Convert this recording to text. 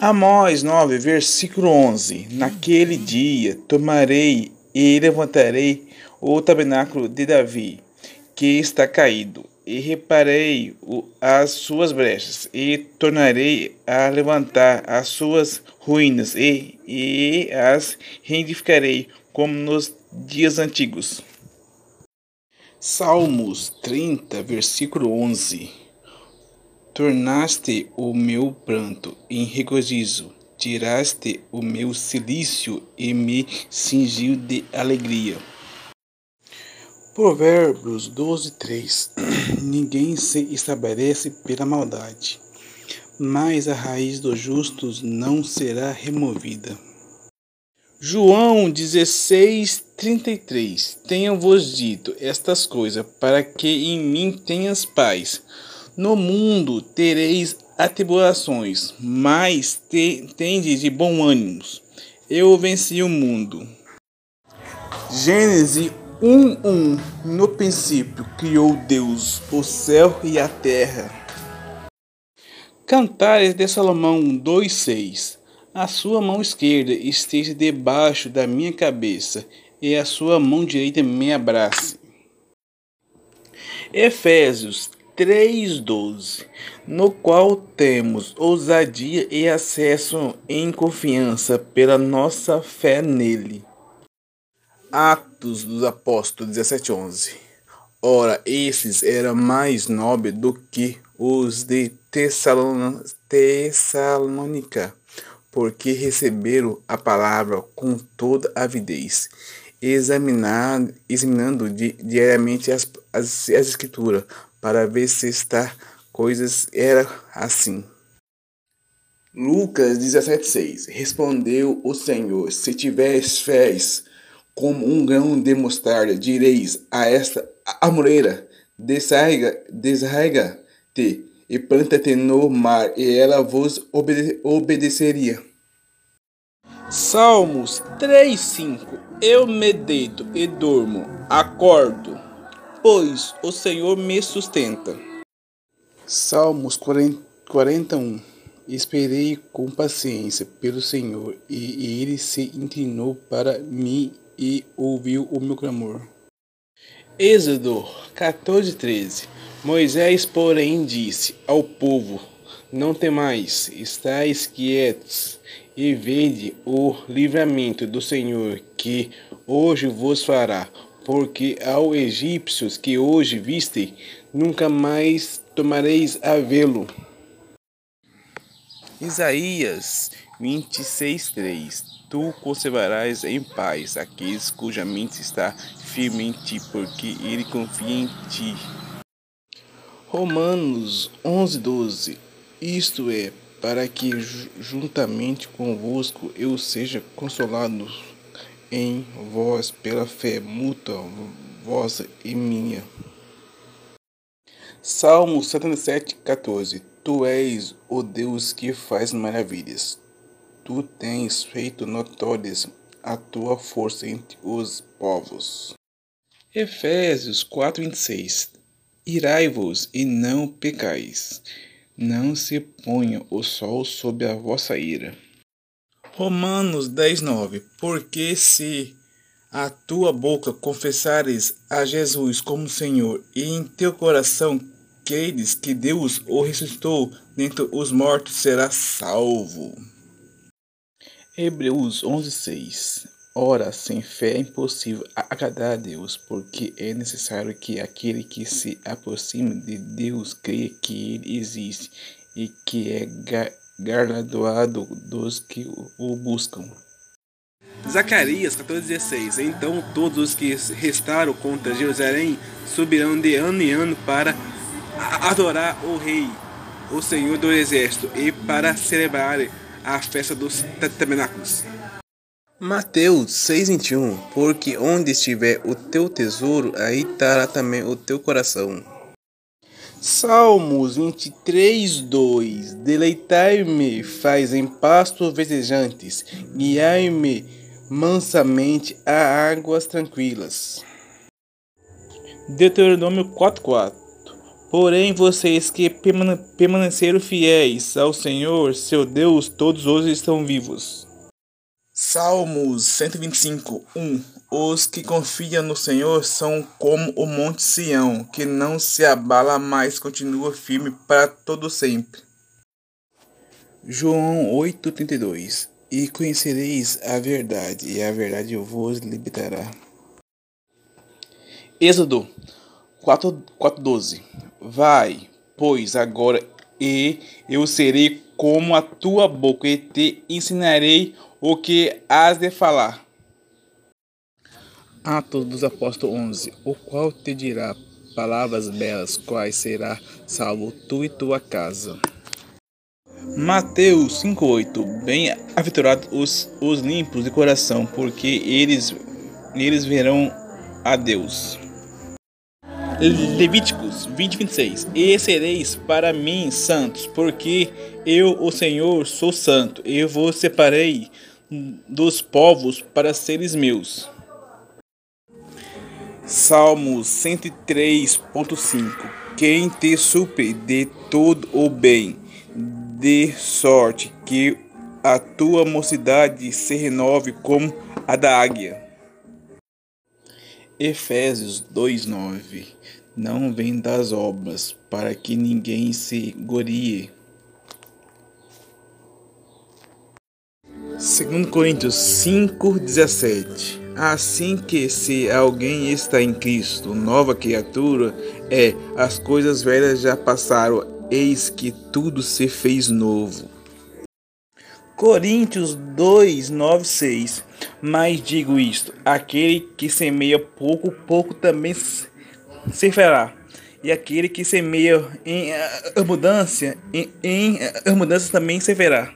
Amós 9, versículo 11: Naquele dia tomarei e levantarei o tabernáculo de Davi, que está caído, e reparei as suas brechas, e tornarei a levantar as suas ruínas, e, e as reedificarei como nos dias antigos. Salmos 30, versículo 11 Tornaste o meu pranto em regozijo, tiraste o meu silício e me cingiu de alegria. Provérbios 12, 3 Ninguém se estabelece pela maldade, mas a raiz dos justos não será removida. João 16, 33 Tenho-vos dito estas coisas, para que em mim tenhas paz. No mundo tereis atribulações, mas te, tendes de bom ânimo. Eu venci o mundo. Gênesis 1:1 No princípio criou Deus o céu e a terra. Cantares de Salomão 2:6 a sua mão esquerda esteja debaixo da minha cabeça e a sua mão direita me abrace. Efésios 3:12, no qual temos ousadia e acesso em confiança pela nossa fé nele. Atos dos Apóstolos 17:11. Ora, esses eram mais nobres do que os de Tessalônica porque receberam a palavra com toda avidez, examinando, examinando diariamente as, as, as escrituras, para ver se está coisas era assim. Lucas 17,6 Respondeu o Senhor: Se tiveres fé como um grão de mostarda, direis a esta amoreira: desarrega-te e planta-te no mar, e ela vos obede obedeceria. Salmos 3:5 Eu me deito e durmo, acordo, pois o Senhor me sustenta. Salmos 41 Esperei com paciência pelo Senhor, e ele se inclinou para mim e ouviu o meu clamor. Êxodo 14:13 Moisés, porém, disse ao povo: Não temais, estáis quietos e vede o livramento do Senhor que hoje vos fará, porque ao egípcios que hoje viste, nunca mais tomareis a vê-lo. Isaías 26:3 Tu conservarás em paz aqueles cuja mente está firme em ti, porque ele confia em ti. Romanos 11:12 Isto é para que juntamente convosco eu seja consolado em vós pela fé mútua vossa e minha. Salmo 77, 14 Tu és o Deus que faz maravilhas. Tu tens feito notórias a tua força entre os povos. Efésios 4, 26 Irai-vos e não pecais não se ponha o sol sob a vossa ira. Romanos 10:9 Porque se a tua boca confessares a Jesus como Senhor e em teu coração creres que Deus o ressuscitou dentre os mortos, será salvo. Hebreus 11:6 Ora, sem fé é impossível agradar a Deus, porque é necessário que aquele que se aproxime de Deus creia que Ele existe e que é galardoado dos que o buscam. Zacarias 14,16 Então todos os que restaram contra Jerusalém subirão de ano em ano para adorar o Rei, o Senhor do Exército, e para celebrar a festa dos tabernáculos. Mateus 6,21 Porque onde estiver o teu tesouro, aí estará também o teu coração. Salmos 23, 2 Deleitai-me faz em pastos verdejantes, guiai-me mansamente a águas tranquilas. Deuteronômio 4,4 Porém, vocês que permaneceram fiéis ao Senhor, seu Deus, todos hoje estão vivos. Salmos 125, 1 Os que confiam no Senhor são como o monte Sião, que não se abala, mas continua firme para todo sempre. João 8,32 E conhecereis a verdade, e a verdade vos libertará. Êxodo 4,12 Vai, pois, agora, e eu serei como a tua boca, e te ensinarei o que has de falar. Atos dos Apóstolos 11, o qual te dirá palavras belas, quais será salvo tu e tua casa. Mateus 5,8 Bem-aventurados os, os limpos de coração, porque eles, eles verão a Deus. Levíticos 20, 26 E sereis para mim santos, porque eu, o Senhor, sou santo, e vos separei dos povos para seres meus. Salmos 103.5 Quem te supre de todo o bem, de sorte que a tua mocidade se renove como a da águia. Efésios 2:9 Não vem das obras, para que ninguém se glorie. 2 Coríntios 5:17 Assim que se alguém está em Cristo, nova criatura é, as coisas velhas já passaram, eis que tudo se fez novo. Coríntios 2, 9, 6 Mas digo isto: aquele que semeia pouco, pouco também se fará. E aquele que semeia em abundância, em, em abundância também se verá.